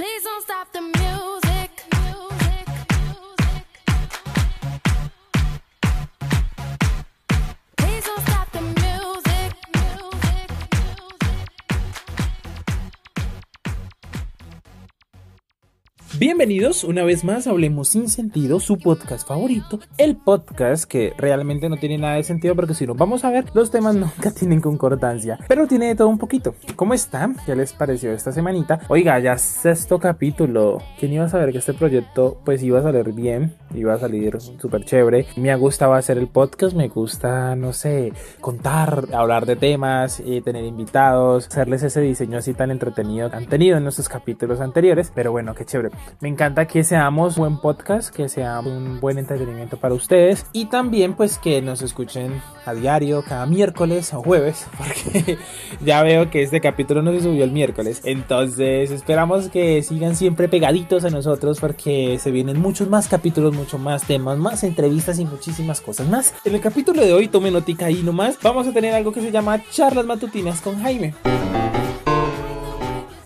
Please don't stop the music. Bienvenidos una vez más Hablemos sin sentido, su podcast favorito, el podcast que realmente no tiene nada de sentido porque si nos vamos a ver, los temas nunca tienen concordancia, pero tiene de todo un poquito. ¿Cómo está? ¿Qué les pareció esta semanita? Oiga, ya sexto capítulo. ¿Quién iba a saber que este proyecto pues iba a salir bien? Iba a salir súper chévere. Me ha gustado hacer el podcast, me gusta, no sé, contar, hablar de temas, eh, tener invitados, hacerles ese diseño así tan entretenido que han tenido en nuestros capítulos anteriores, pero bueno, qué chévere. Me encanta que seamos buen podcast, que sea un buen entretenimiento para ustedes y también pues que nos escuchen a diario, cada miércoles o jueves, porque ya veo que este capítulo no se subió el miércoles. Entonces esperamos que sigan siempre pegaditos a nosotros porque se vienen muchos más capítulos, mucho más temas, más entrevistas y muchísimas cosas más. En el capítulo de hoy, tome notica ahí nomás, vamos a tener algo que se llama charlas matutinas con Jaime.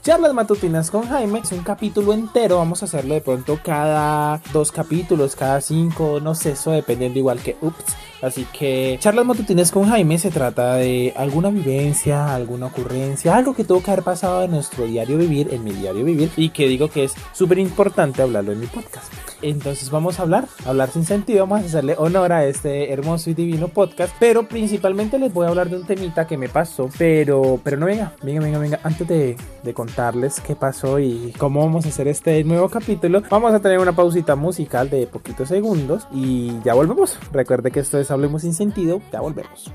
Charlas matutinas con Jaime es un capítulo entero. Vamos a hacerlo de pronto cada dos capítulos, cada cinco, no sé, eso dependiendo igual que Ups. Así que charlas matutinas con Jaime se trata de alguna vivencia, alguna ocurrencia, algo que tuvo que haber pasado en nuestro diario vivir, en mi diario vivir, y que digo que es súper importante hablarlo en mi podcast. Entonces vamos a hablar, hablar sin sentido, vamos a hacerle honor a este hermoso y divino podcast, pero principalmente les voy a hablar de un temita que me pasó, pero, pero no venga, venga, venga, venga, antes de, de contarles qué pasó y cómo vamos a hacer este nuevo capítulo, vamos a tener una pausita musical de poquitos segundos y ya volvemos. Recuerde que esto es Hablemos sin sentido, ya volvemos.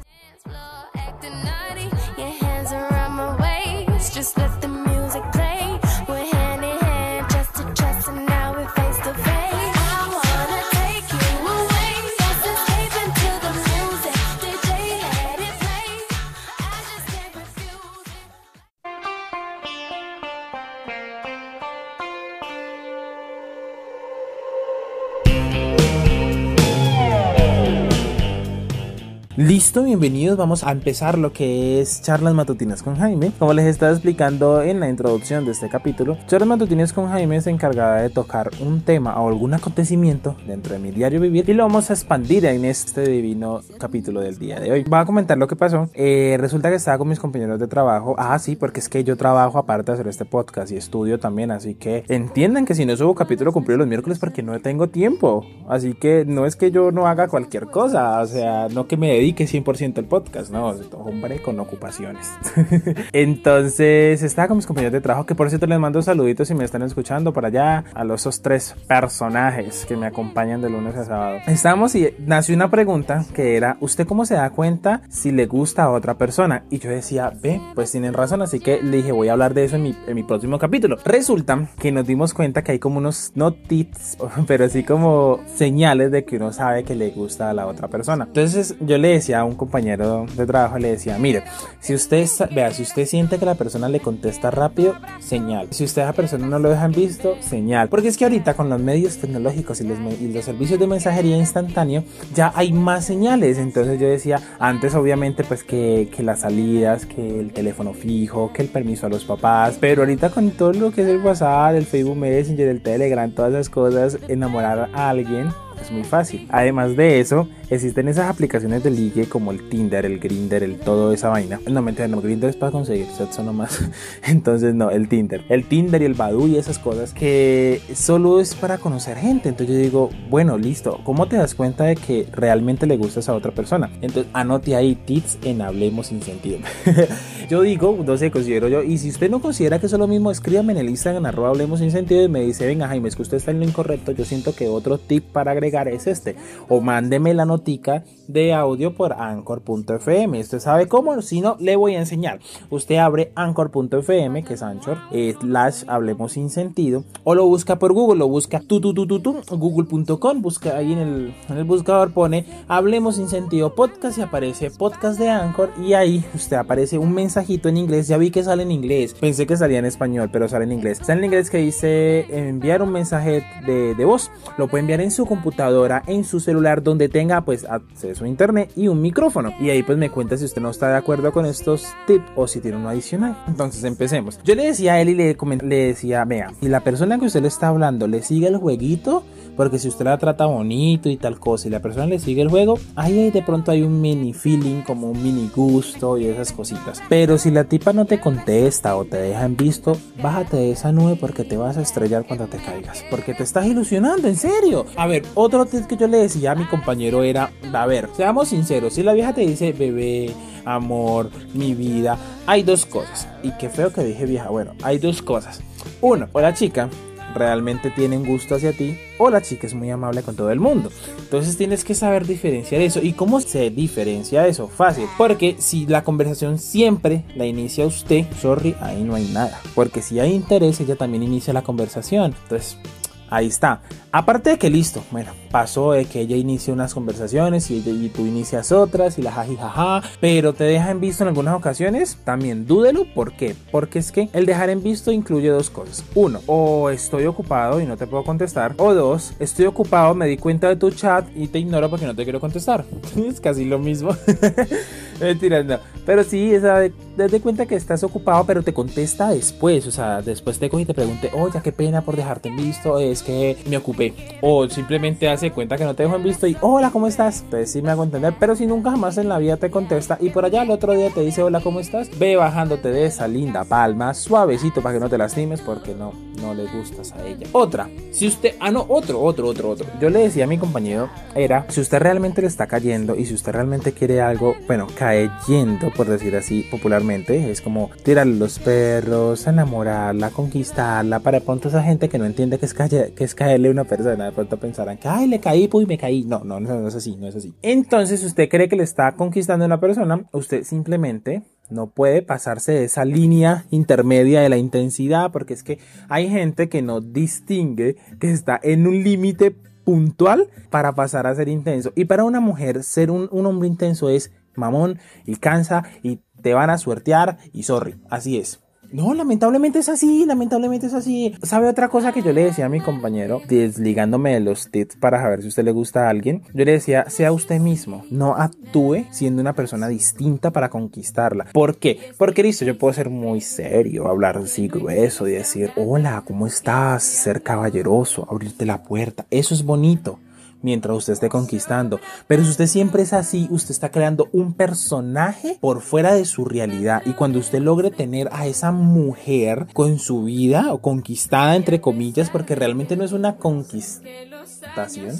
Listo, bienvenidos. Vamos a empezar lo que es charlas matutinas con Jaime. Como les estaba explicando en la introducción de este capítulo, charlas matutinas con Jaime es encargada de tocar un tema o algún acontecimiento dentro de mi diario vivir y lo vamos a expandir en este divino capítulo del día de hoy. Voy a comentar lo que pasó. Eh, resulta que estaba con mis compañeros de trabajo. Ah, sí, porque es que yo trabajo aparte de hacer este podcast y estudio también. Así que entiendan que si no subo capítulo cumplido los miércoles porque no tengo tiempo. Así que no es que yo no haga cualquier cosa. O sea, no que me dedique 100% al podcast, no, hombre con ocupaciones. Entonces estaba con mis compañeros de trabajo, que por cierto les mando saluditos si me están escuchando por allá, a los esos tres personajes que me acompañan de lunes a sábado. Estábamos y nació una pregunta que era, ¿usted cómo se da cuenta si le gusta a otra persona? Y yo decía, ve, pues tienen razón, así que le dije, voy a hablar de eso en mi, en mi próximo capítulo. Resulta que nos dimos cuenta que hay como unos, no tips, pero sí como señales de que uno sabe que le gusta a la otra persona. Entonces yo le decía a un compañero de trabajo, le decía, mire, si usted, vea, si usted siente que la persona le contesta rápido, señal. Si usted a la persona no lo deja en visto, señal. Porque es que ahorita con los medios tecnológicos y los, y los servicios de mensajería instantáneo, ya hay más señales. Entonces yo decía, antes obviamente pues que, que las salidas, que el teléfono fijo, que el permiso a los papás, pero ahorita con todo lo que es el WhatsApp, el Facebook Messenger, el Telegram, todas esas cosas, enamorar a alguien es muy fácil. Además de eso, existen esas aplicaciones de ligue como el Tinder, el Grinder, el todo esa vaina. No, mentira, no, Grinder es para conseguir sexo nomás. Entonces, no, el Tinder. El Tinder y el Badoo y esas cosas que solo es para conocer gente. Entonces yo digo, bueno, listo. ¿Cómo te das cuenta de que realmente le gustas a otra persona? Entonces, anote ahí tips en Hablemos sin sentido. yo digo, no sé, considero yo. Y si usted no considera que es lo mismo, escríbame en el Instagram, arroba Hablemos sin sentido y me dice, venga Jaime, es que usted está en lo incorrecto. Yo siento que otro tip para agregar es este. O mándeme la notica de audio por anchor.fm. Usted sabe cómo, si no, le voy a enseñar. Usted abre anchor.fm, que es Anchor, eh, slash Hablemos sin sentido, o lo busca por Google, lo busca tu, tu, tu, tu, tu, google.com, busca ahí en el, en el buscador, pone Hablemos sin sentido podcast y aparece podcast de Anchor y ahí usted aparece un mensajito en inglés. Ya vi que sale en inglés, pensé que salía en español, pero sale en inglés. Está en inglés que dice enviar un mensaje de, de voz. Lo puede enviar en su computadora en su celular, donde tenga pues acceso a internet y un micrófono. Y ahí pues me cuenta si usted no está de acuerdo con estos tips o si tiene uno adicional. Entonces empecemos. Yo le decía a él y le, le decía, vea, si la persona que usted le está hablando le sigue el jueguito, porque si usted la trata bonito y tal cosa y la persona le sigue el juego, ahí de pronto hay un mini feeling, como un mini gusto y esas cositas. Pero si la tipa no te contesta o te deja en visto, bájate de esa nube porque te vas a estrellar cuando te caigas. Porque te estás ilusionando, en serio. A ver, otro tip que yo le decía a mi compañero era, a ver, seamos sinceros, si la vieja te dice, bebé, amor, mi vida, hay dos cosas. Y qué feo que dije vieja, bueno, hay dos cosas. Uno, o la chica realmente tienen gusto hacia ti o la chica es muy amable con todo el mundo. Entonces tienes que saber diferenciar eso. ¿Y cómo se diferencia eso? Fácil. Porque si la conversación siempre la inicia usted, sorry, ahí no hay nada. Porque si hay interés, ella también inicia la conversación. Entonces, ahí está. Aparte de que listo, bueno, pasó de que ella inicia unas conversaciones y, tú inicias otras y la jajijaja, pero te deja en visto en algunas ocasiones, también dúdelo, ¿por qué? Porque es que el dejar en visto incluye dos cosas. Uno, o estoy ocupado y no te puedo contestar, o dos, estoy ocupado, me di cuenta de tu chat y te ignoro porque no te quiero contestar. es casi lo mismo. Pero sí, esa de, de cuenta que estás ocupado, pero te contesta después. O sea, después te coge y te pregunte, oye, qué pena por dejarte en visto, es que me ocupé o simplemente hace cuenta que no te dejo en visto y hola, ¿cómo estás? Pues sí me hago entender, pero si nunca jamás en la vida te contesta y por allá el otro día te dice hola, ¿cómo estás? Ve bajándote de esa linda palma, suavecito para que no te lastimes porque no, no le gustas a ella. Otra, si usted, ah no, otro, otro, otro, otro. Yo le decía a mi compañero, era, si usted realmente le está cayendo y si usted realmente quiere algo, bueno, cayendo, por decir así popularmente, es como tirarle los perros, enamorarla, conquistarla, para pronto esa gente que no entiende que es, calle, que es caerle una persona, de pronto pensarán que, ay, le caí, pues me caí. No, no, no, no es así, no es así. Entonces, usted cree que le está conquistando a una persona, usted simplemente no puede pasarse de esa línea intermedia de la intensidad, porque es que hay gente que no distingue que está en un límite puntual para pasar a ser intenso. Y para una mujer, ser un, un hombre intenso es mamón y cansa y te van a suertear y sorry, así es. No, lamentablemente es así, lamentablemente es así. ¿Sabe otra cosa que yo le decía a mi compañero, desligándome de los tips para saber si usted le gusta a alguien? Yo le decía, sea usted mismo, no actúe siendo una persona distinta para conquistarla. ¿Por qué? Porque listo, yo puedo ser muy serio, hablar así grueso y decir, hola, ¿cómo estás? Ser caballeroso, abrirte la puerta. Eso es bonito mientras usted esté conquistando. Pero si usted siempre es así, usted está creando un personaje por fuera de su realidad. Y cuando usted logre tener a esa mujer con su vida o conquistada, entre comillas, porque realmente no es una conquistación.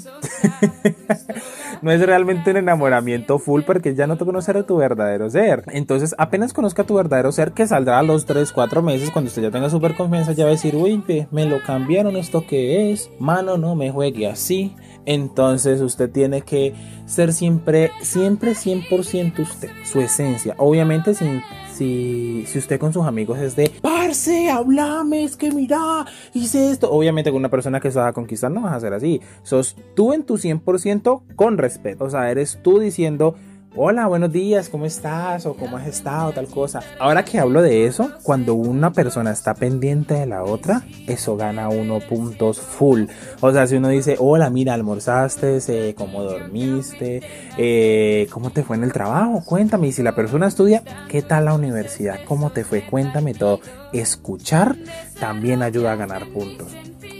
no es realmente un enamoramiento full porque ya no te conocer a tu verdadero ser. Entonces, apenas conozca tu verdadero ser, que saldrá a los 3, 4 meses, cuando usted ya tenga súper confianza, ya va a decir, uy, me lo cambiaron esto que es. Mano, no me juegue así. Entonces usted tiene que ser siempre, siempre 100% usted, su esencia. Obviamente sin, si, si usted con sus amigos es de, parce, hablame, es que mira, hice esto. Obviamente con una persona que va a conquistar no vas a hacer así. Sos tú en tu 100% con respeto. O sea, eres tú diciendo, hola, buenos días, ¿cómo estás? o cómo has estado, tal cosa. Ahora que hablo de eso, cuando una persona está pendiente de la otra, eso gana uno puntos full. O sea, si uno dice, hola, mira, almorzaste, eh, cómo dormiste, eh, cómo te fue en el trabajo, cuéntame. Y si la persona estudia, ¿qué tal la universidad? ¿Cómo te fue? Cuéntame todo. Escuchar también ayuda a ganar puntos.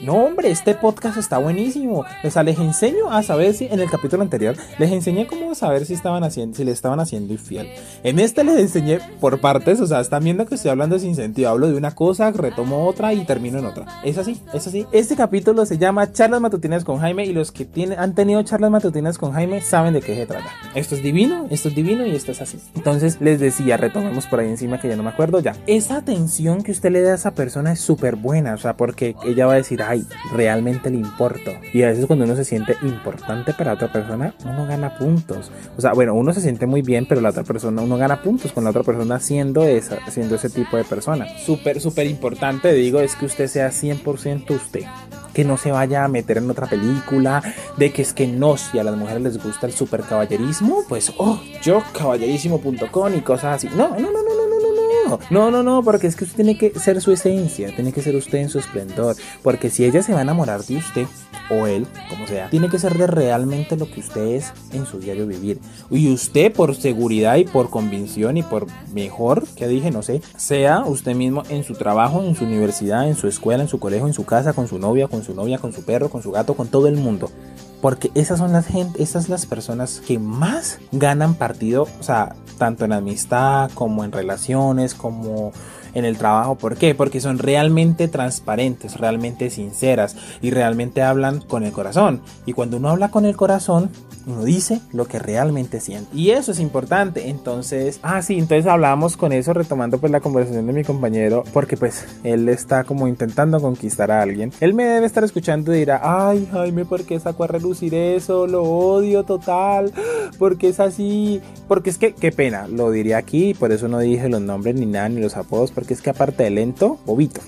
No, hombre, este podcast está buenísimo. O sea, les enseño a saber si en el capítulo anterior les enseñé cómo saber si estaban haciendo, si le estaban haciendo infiel. En este les enseñé por partes, o sea, están viendo que estoy hablando sin sentido. Hablo de una cosa, retomo otra y termino en otra. Es así, es así. Este capítulo se llama Charlas Matutinas con Jaime y los que tienen, han tenido charlas matutinas con Jaime saben de qué se trata. Esto es divino, esto es divino y esto es así. Entonces les decía, retomemos por ahí encima que ya no me acuerdo ya. Esa atención que usted le da a esa persona es súper buena, o sea, porque ella va a decir, ay, realmente le importo. Y a veces cuando uno se siente importante para otra persona, uno gana puntos. O sea, bueno, uno se siente muy bien, pero la otra persona, uno gana puntos con la otra persona siendo, esa, siendo ese tipo de persona. Súper, súper importante, digo, es que usted sea 100% usted que no se vaya a meter en otra película, de que es que no, si a las mujeres les gusta el super caballerismo, pues, oh, yo caballerísimo.com y cosas así. No, no, no, no, no, no, no. porque es que usted tiene que ser su esencia, tiene que ser usted en su esplendor, porque si ella se va a enamorar de usted o él, como sea, tiene que ser de realmente lo que usted es en su diario vivir. Y usted por seguridad y por convicción y por mejor, que dije, no sé, sea usted mismo en su trabajo, en su universidad, en su escuela, en su colegio, en su casa, con su novia, con su novia, con su perro, con su gato, con todo el mundo. Porque esas son las gente, esas las personas que más ganan partido, o sea, tanto en amistad como en relaciones, como en el trabajo. ¿Por qué? Porque son realmente transparentes, realmente sinceras y realmente hablan con el corazón. Y cuando uno habla con el corazón, uno dice lo que realmente siente. Y eso es importante. Entonces, ah, sí, entonces hablábamos con eso, retomando pues la conversación de mi compañero, porque pues él está como intentando conquistar a alguien. Él me debe estar escuchando y dirá, ay, Jaime, ¿por qué sacó a relucir eso? Lo odio total. Porque es así. Porque es que, qué pena, lo diría aquí, por eso no dije los nombres ni nada, ni los apodos, porque es que aparte de lento, bobito.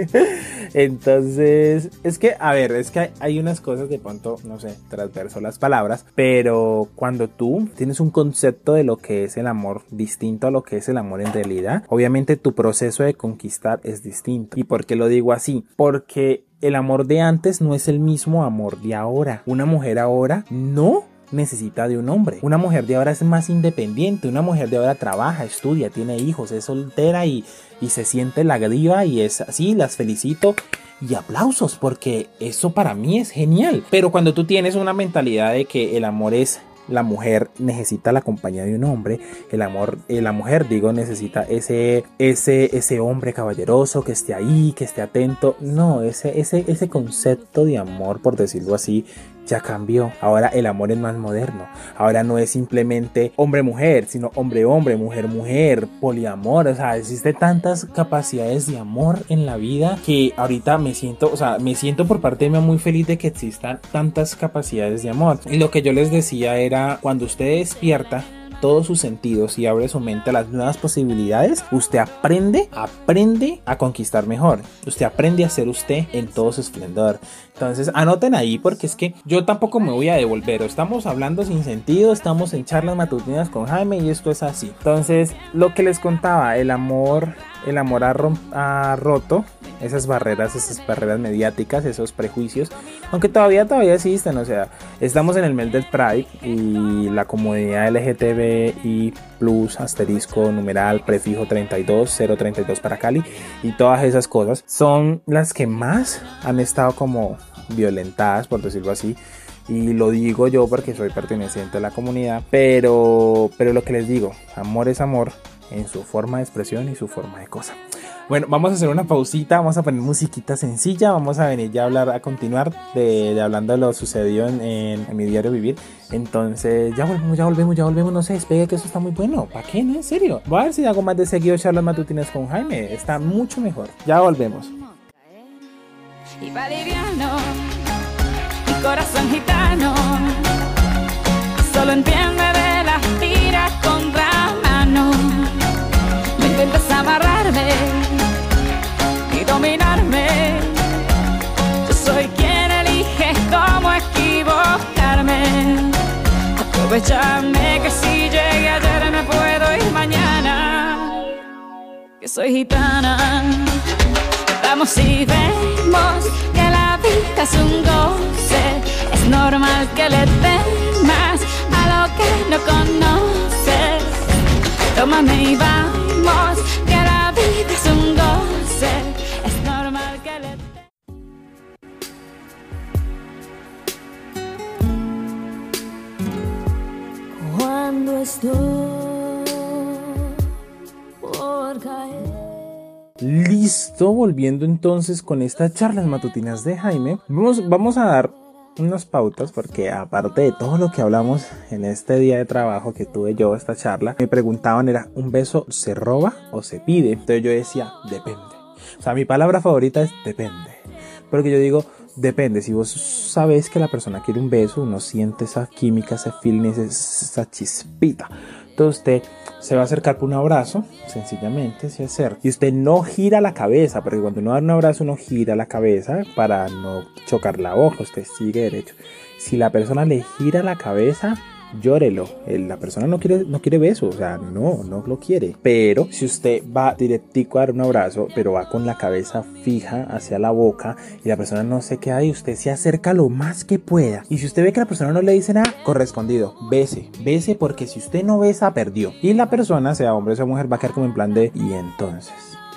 Entonces, es que, a ver, es que hay unas cosas de pronto, no sé, transverso las palabras, pero cuando tú tienes un concepto de lo que es el amor distinto a lo que es el amor en realidad, obviamente tu proceso de conquistar es distinto. ¿Y por qué lo digo así? Porque el amor de antes no es el mismo amor de ahora. Una mujer ahora no necesita de un hombre. Una mujer de ahora es más independiente, una mujer de ahora trabaja, estudia, tiene hijos, es soltera y, y se siente la diva y es así, las felicito y aplausos porque eso para mí es genial. Pero cuando tú tienes una mentalidad de que el amor es la mujer necesita la compañía de un hombre, el amor, la mujer, digo, necesita ese, ese, ese hombre caballeroso que esté ahí, que esté atento. No, ese, ese, ese concepto de amor, por decirlo así, ya cambió. Ahora el amor es más moderno. Ahora no es simplemente hombre-mujer, sino hombre-hombre, mujer-mujer, poliamor. O sea, existe tantas capacidades de amor en la vida que ahorita me siento, o sea, me siento por parte de mí muy feliz de que existan tantas capacidades de amor. Y lo que yo les decía era, cuando usted despierta, todos sus sentidos y abre su mente a las nuevas posibilidades, usted aprende, aprende a conquistar mejor. Usted aprende a ser usted en todo su esplendor. Entonces anoten ahí porque es que yo tampoco me voy a devolver. Estamos hablando sin sentido, estamos en charlas matutinas con Jaime y esto es así. Entonces lo que les contaba, el amor, el amor ha, roto esas barreras, esas barreras mediáticas, esos prejuicios, aunque todavía todavía existen, o sea, estamos en el mes Pride y la comunidad LGTBI plus asterisco numeral prefijo 32 032 para Cali y todas esas cosas son las que más han estado como violentadas, por decirlo así. Y lo digo yo porque soy perteneciente a la comunidad, pero pero lo que les digo, amor es amor en su forma de expresión y su forma de cosa. Bueno, vamos a hacer una pausita, vamos a poner musiquita sencilla, vamos a venir ya a hablar, a continuar de, hablando de lo sucedido en, en, mi diario vivir. Entonces, ya volvemos, ya volvemos, ya volvemos, no se despegue que eso está muy bueno. ¿Para qué? No, en serio. Voy a ver si hago más de seguido charlas matutinas con Jaime, está mucho mejor. Ya volvemos. Y liviano, mi corazón gitano, solo entiende soy gitana. Vamos y vemos que la vida es un goce. Es normal que le temas a lo que no conoces. Tómame y vamos, que la vida es un goce. Listo, volviendo entonces con estas charlas matutinas de Jaime, vamos, vamos a dar unas pautas porque aparte de todo lo que hablamos en este día de trabajo que tuve yo esta charla, me preguntaban era, ¿un beso se roba o se pide? Entonces yo decía, depende. O sea, mi palabra favorita es depende. Porque yo digo, depende, si vos sabes que la persona quiere un beso, uno siente esa química, ese feeling, esa chispita. Entonces usted se va a acercar por un abrazo, sencillamente se acerca. Y usted no gira la cabeza, porque cuando uno da un abrazo uno gira la cabeza para no chocar la boca, usted sigue derecho. Si la persona le gira la cabeza, llórelo. El- La persona no quiere, no quiere beso, o sea, no, no lo quiere. Pero si usted va directico a dar un abrazo, pero va con la cabeza fija hacia la boca y la persona no se queda y usted se acerca lo más que pueda. Y si usted ve que la persona no le dice nada, correspondido, bese, bese porque si usted no besa, perdió. Y la persona, sea hombre o sea mujer, va a quedar como en plan de, y entonces.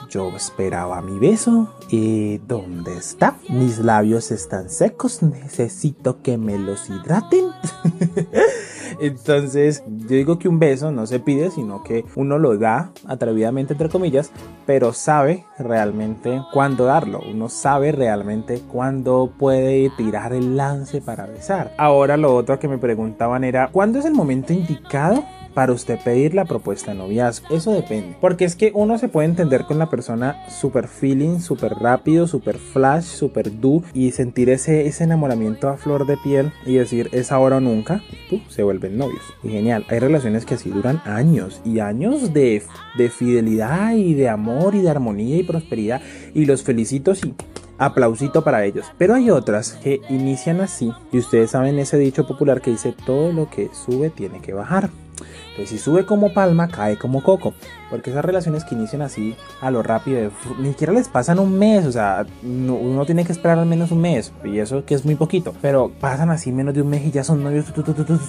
Yo esperaba mi beso y ¿dónde está? Mis labios están secos, necesito que me los hidraten. Entonces, yo digo que un beso no se pide, sino que uno lo da atrevidamente, entre comillas, pero sabe realmente cuándo darlo. Uno sabe realmente cuándo puede tirar el lance para besar. Ahora, lo otro que me preguntaban era: ¿cuándo es el momento indicado? Para usted pedir la propuesta de noviazgo. Eso depende. Porque es que uno se puede entender con la persona super feeling, super rápido, super flash, super do y sentir ese, ese enamoramiento a flor de piel y decir es ahora o nunca. Y, se vuelven novios. Y genial. Hay relaciones que así duran años y años de, de fidelidad y de amor y de armonía y prosperidad. Y los felicito y aplausito para ellos. Pero hay otras que inician así y ustedes saben ese dicho popular que dice todo lo que sube tiene que bajar. Entonces, si sube como palma, cae como coco. Porque esas relaciones que inician así a lo rápido, ni siquiera les pasan un mes. O sea, no- uno tiene que esperar al menos un mes. Y eso que es muy poquito. Pero pasan así menos de un mes y ya son novios.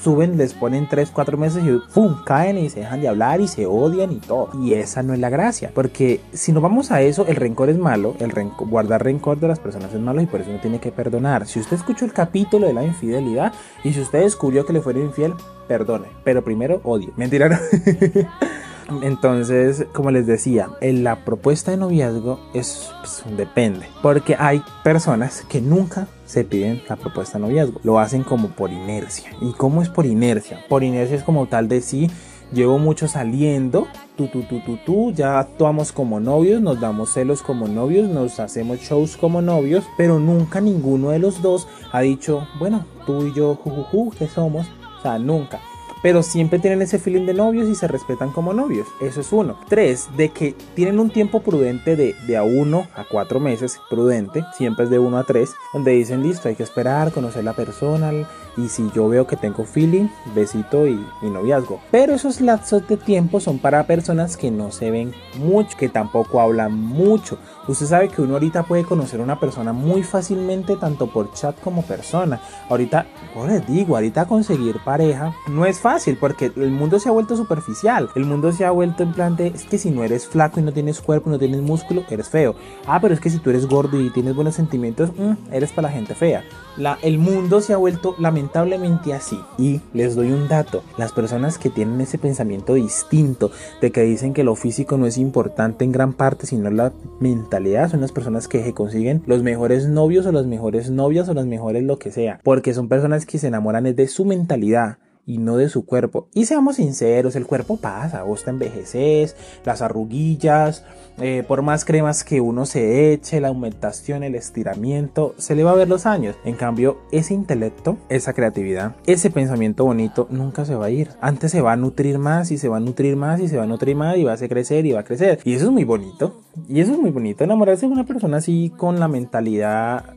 suben, les ponen 3, 4 meses y ¡pum! Caen y se dejan de hablar y se odian y todo. Y esa no es la gracia. Porque si nos vamos a eso, el rencor es malo. El renco- guardar rencor de las personas es malo y por eso uno tiene que perdonar. Si usted escuchó el capítulo de la infidelidad y si usted descubrió que le fueron infiel, perdone. Pero primero odie. Mentira. Entonces, como les decía, en la propuesta de noviazgo es pues, depende, porque hay personas que nunca se piden la propuesta de noviazgo, lo hacen como por inercia. ¿Y cómo es por inercia? Por inercia es como tal de sí, llevo mucho saliendo, tú, tú, tú, tú, tú, ya actuamos como novios, nos damos celos como novios, nos hacemos shows como novios, pero nunca ninguno de los dos ha dicho, bueno, tú y yo, jujuju, ¿qué somos? O sea, nunca pero siempre tienen ese feeling de novios y se respetan como novios. Eso es uno. Tres, de que tienen un tiempo prudente de, de a uno a cuatro meses, prudente, siempre es de uno a tres, donde dicen listo, hay que esperar, conocer la persona y si yo veo que tengo feeling, besito y, noviazgo. Pero esos lapsos de tiempo son para personas que no se ven mucho, que tampoco hablan mucho. Usted sabe que uno ahorita puede conocer a una persona muy fácilmente, tanto por chat como persona. Ahorita, como les digo, ahorita conseguir pareja no es fácil porque el mundo se ha vuelto superficial. El mundo se ha vuelto en plan de, es que si no eres flaco y no tienes cuerpo, no tienes músculo, eres feo. Ah, pero es que si tú eres gordo y tienes buenos sentimientos, mm, eres para la gente fea. La, el mundo se ha vuelto lamentablemente así. Y les doy un dato, las personas que tienen ese pensamiento distinto de que dicen que lo físico no es importante en gran parte, sino la mentalidad, son las personas que se consiguen los mejores novios o las mejores novias o las mejores lo que sea. Porque son personas que se enamoran es de su mentalidad y no de su cuerpo. Y seamos sinceros, el cuerpo pasa, vos te envejeces, las arruguillas, eh, por más cremas que uno se eche, la aumentación, el estiramiento, se le va a ver los años. En cambio, ese intelecto, esa creatividad, ese pensamiento bonito nunca se va a ir. Antes se va a nutrir más y se va a nutrir más y se va a nutrir más y va a crecer y va a crecer. Y eso es muy bonito. Y eso es muy bonito, enamorarse de una persona así con la mentalidad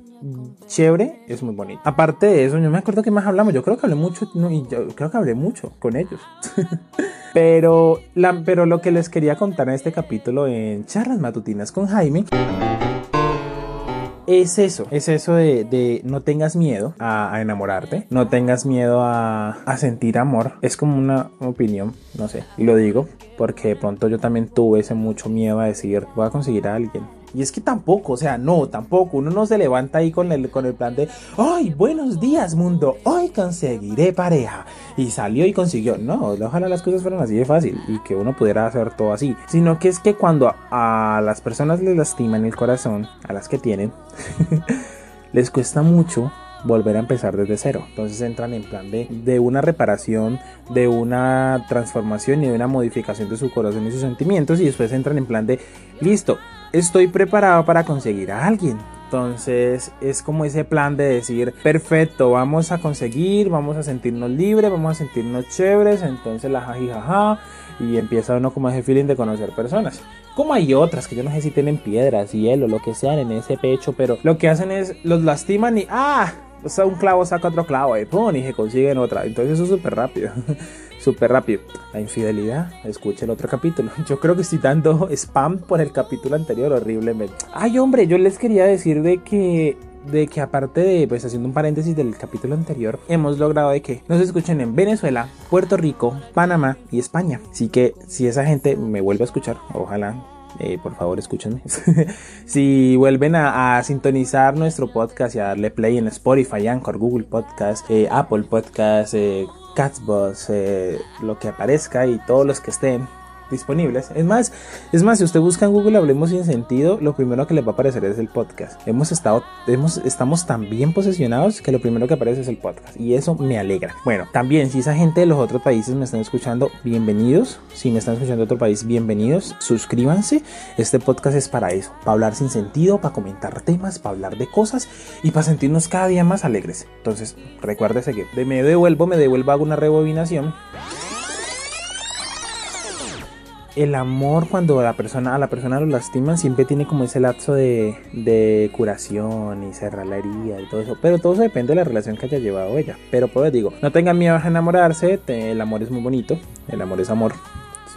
chévere es muy bonito. Aparte de eso, yo me acuerdo que más hablamos. Yo creo que hablé mucho, no, y yo creo que hablé mucho con ellos. pero, la, pero lo que les quería contar en este capítulo en charlas matutinas con Jaime es eso, es eso de, de no tengas miedo a, enamorarte, no tengas miedo a, a sentir amor. Es como una opinión, no sé, y lo digo porque de pronto yo también tuve ese mucho miedo a decir voy a conseguir a alguien. Y es que tampoco, o sea, no, tampoco. Uno no se levanta ahí con el, con el plan de, ¡ay, buenos días, mundo! Hoy conseguiré pareja. Y salió y consiguió. No, ojalá las cosas fueran así de fácil y que uno pudiera hacer todo así. Sino que es que cuando a, a las personas les lastiman el corazón, a las que tienen, les cuesta mucho volver a empezar desde cero. Entonces entran en plan de, de una reparación, de una transformación y de una modificación de su corazón y sus sentimientos. Y después entran en plan de, listo, estoy preparado para conseguir a alguien. Entonces es como ese plan de decir, perfecto, vamos a conseguir, vamos a sentirnos libres, vamos a sentirnos chéveres, entonces la jajijaja y empieza uno como ese feeling de conocer personas. Como hay otras que yo no sé si tienen piedras, hielo, lo que sean en ese pecho, pero lo que hacen es los lastiman y ¡ah! o sea, un clavo saca otro clavo y pum, y se consiguen otra. Entonces eso es súper rápido. súper rápido. La infidelidad, escuche el otro capítulo. Yo creo que estoy dando spam por el capítulo anterior horriblemente. Ay, hombre, yo les quería decir de que de que aparte de, pues haciendo un paréntesis del capítulo anterior, hemos logrado de que nos escuchen en Venezuela, Puerto Rico, Panamá y España. Así que si esa gente me vuelve a escuchar, ojalá eh, por favor escúchenme. si vuelven a, a, sintonizar nuestro podcast y a darle play en Spotify, Anchor, Google Podcast, eh, Apple Podcast, eh, Catsbox, eh, lo que aparezca y todos los que estén disponibles. Es más, es más, si usted busca en Google Hablemos sin sentido, lo primero que le va a aparecer es el podcast. Hemos estado, hemos, estamos tan bien posicionados que lo primero que aparece es el podcast y eso me alegra. Bueno, también si esa gente de los otros países me están escuchando, bienvenidos. Si me están escuchando de otro país, bienvenidos. Suscríbanse. Este podcast es para eso, para hablar sin sentido, para comentar temas, para hablar de cosas y para sentirnos cada día más alegres. Entonces, recuérdese que me devuelvo, me devuelvo, hago una rebobinación el amor cuando la persona, a la persona lo lastiman siempre tiene como ese lapso de, de, curación y cerrar la herida y todo eso. Pero todo eso depende de la relación que haya llevado ella. Pero pues digo, no tengan miedo a enamorarse, el amor es muy bonito, el amor es amor.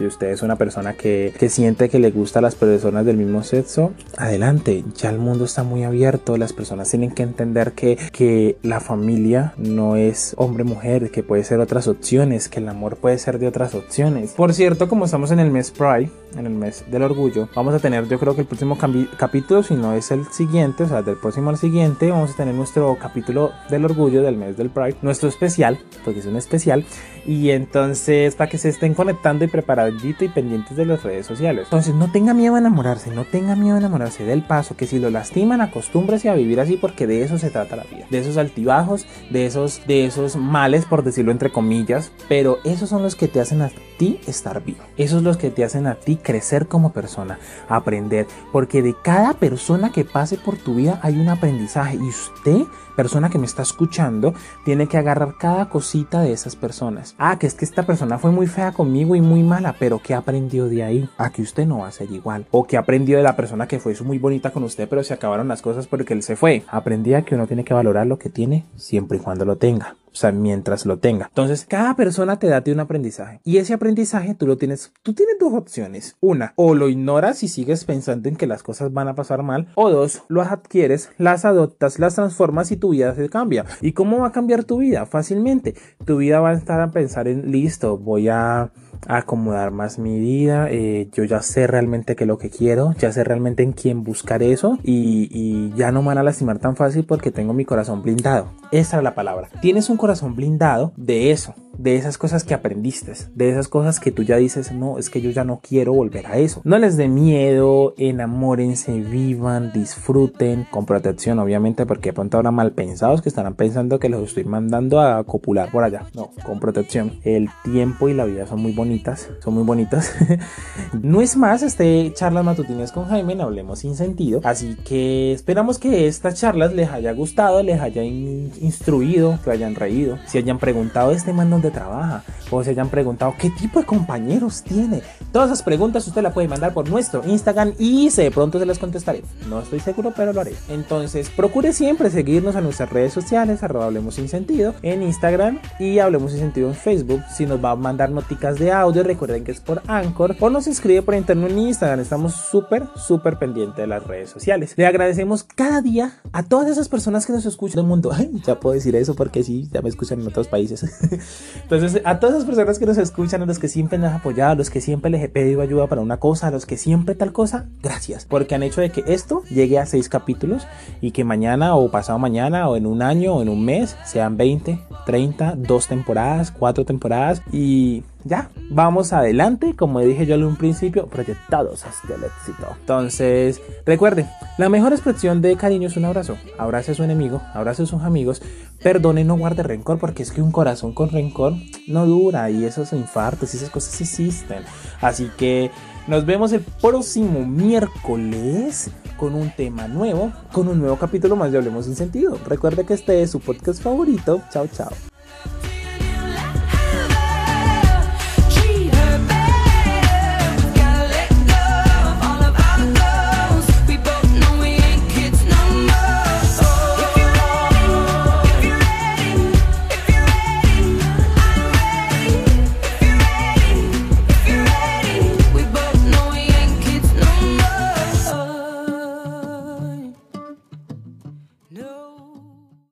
Si usted es una persona que, que, siente que le gusta a las personas del mismo sexo, adelante. Ya el mundo está muy abierto. Las personas tienen que entender que, que la familia no es hombre-mujer, que puede ser otras opciones, que el amor puede ser de otras opciones. Por cierto, como estamos en el mes Pride, en el mes del orgullo, vamos a tener, yo creo que el próximo capítulo, si no es el siguiente, o sea, del próximo al siguiente, vamos a tener nuestro capítulo del orgullo del mes del Pride, nuestro especial, porque es un especial. Y entonces, para que se estén conectando y preparadito y pendientes de las redes sociales. Entonces, no tenga miedo a enamorarse, no tenga miedo a enamorarse del paso, que si lo lastiman, acostúmbrese a vivir así, porque de eso se trata la vida. De esos altibajos, de esos, de esos males, por decirlo entre comillas, pero esos son los que te hacen a ti estar vivo. Esos son los que te hacen a ti crecer como persona, aprender, porque de cada persona que pase por tu vida hay un aprendizaje y usted persona que me está escuchando tiene que agarrar cada cosita de esas personas. Ah, que es que esta persona fue muy fea conmigo y muy mala, pero ¿qué aprendió de ahí? A que usted no va a ser igual. O que aprendió de la persona que fue muy bonita con usted, pero se acabaron las cosas porque él se fue. Aprendí a que uno tiene que valorar lo que tiene siempre y cuando lo tenga. O sea, mientras lo tenga. Entonces, cada persona te da un aprendizaje. Y ese aprendizaje tú lo tienes, tú tienes dos opciones. Una, o lo ignoras y sigues pensando en que las cosas van a pasar mal. O dos, lo adquieres, las adoptas, las transformas y tu vida se cambia. ¿Y cómo va a cambiar tu vida? Fácilmente. Tu vida va a estar a pensar en, listo, voy a acomodar más mi vida, eh, yo ya sé realmente qué es lo que quiero, ya sé realmente en quién buscar eso y, y, ya no me van a lastimar tan fácil porque tengo mi corazón blindado. Esa es la palabra. Tienes un corazón blindado de eso, de esas cosas que aprendiste, de esas cosas que tú ya dices, no, es que yo ya no quiero volver a eso. No les dé miedo, enamórense, vivan, disfruten, con protección, obviamente, porque de pronto habrá mal pensados que estarán pensando que los estoy mandando a copular por allá. No, con protección. El tiempo y la vida son muy bonitas, son muy bonitas. no es más, este charlas matutinas con Jaime, no hablemos sin sentido. Así que esperamos que estas charlas les haya gustado, les hayan instruido, que hayan reído, si hayan preguntado este man trabaja o se hayan preguntado qué tipo de compañeros tiene. Todas esas preguntas usted las puede mandar por nuestro Instagram y de pronto se las contestaré. No estoy seguro, pero lo haré. Entonces, procure siempre seguirnos a nuestras redes sociales, arroba Hablemos Sin Sentido, en Instagram y Hablemos Sin Sentido en Facebook. Si nos va a mandar noticas de audio, recuerden que es por Anchor o nos escribe por internet en Instagram. Estamos súper, súper pendientes de las redes sociales. Le agradecemos cada día a todas esas personas que nos escuchan del mundo. Ya puedo decir eso porque sí, ya me escuchan en otros países. Entonces, a todas esas personas que nos escuchan, a los que siempre nos han apoyado, a los que siempre les he pedido ayuda para una cosa, a los que siempre tal cosa, gracias. Porque han hecho de que esto llegue a seis capítulos y que mañana o pasado mañana o en un año o en un mes sean 20, 30, dos temporadas, cuatro temporadas y ya, vamos adelante, como dije yo en un principio, proyectados hacia el éxito. Entonces, recuerden, la mejor expresión de cariño es un abrazo. Abrace a su enemigo, abrace a sus amigos, perdone no guarde rencor, porque es que un corazón con rencor no dura y esos infartos y esas cosas existen. Así que nos vemos el próximo miércoles con un tema nuevo, con un nuevo capítulo más de Hablemos sin sentido. Recuerde que este es su podcast favorito. Chao, chao.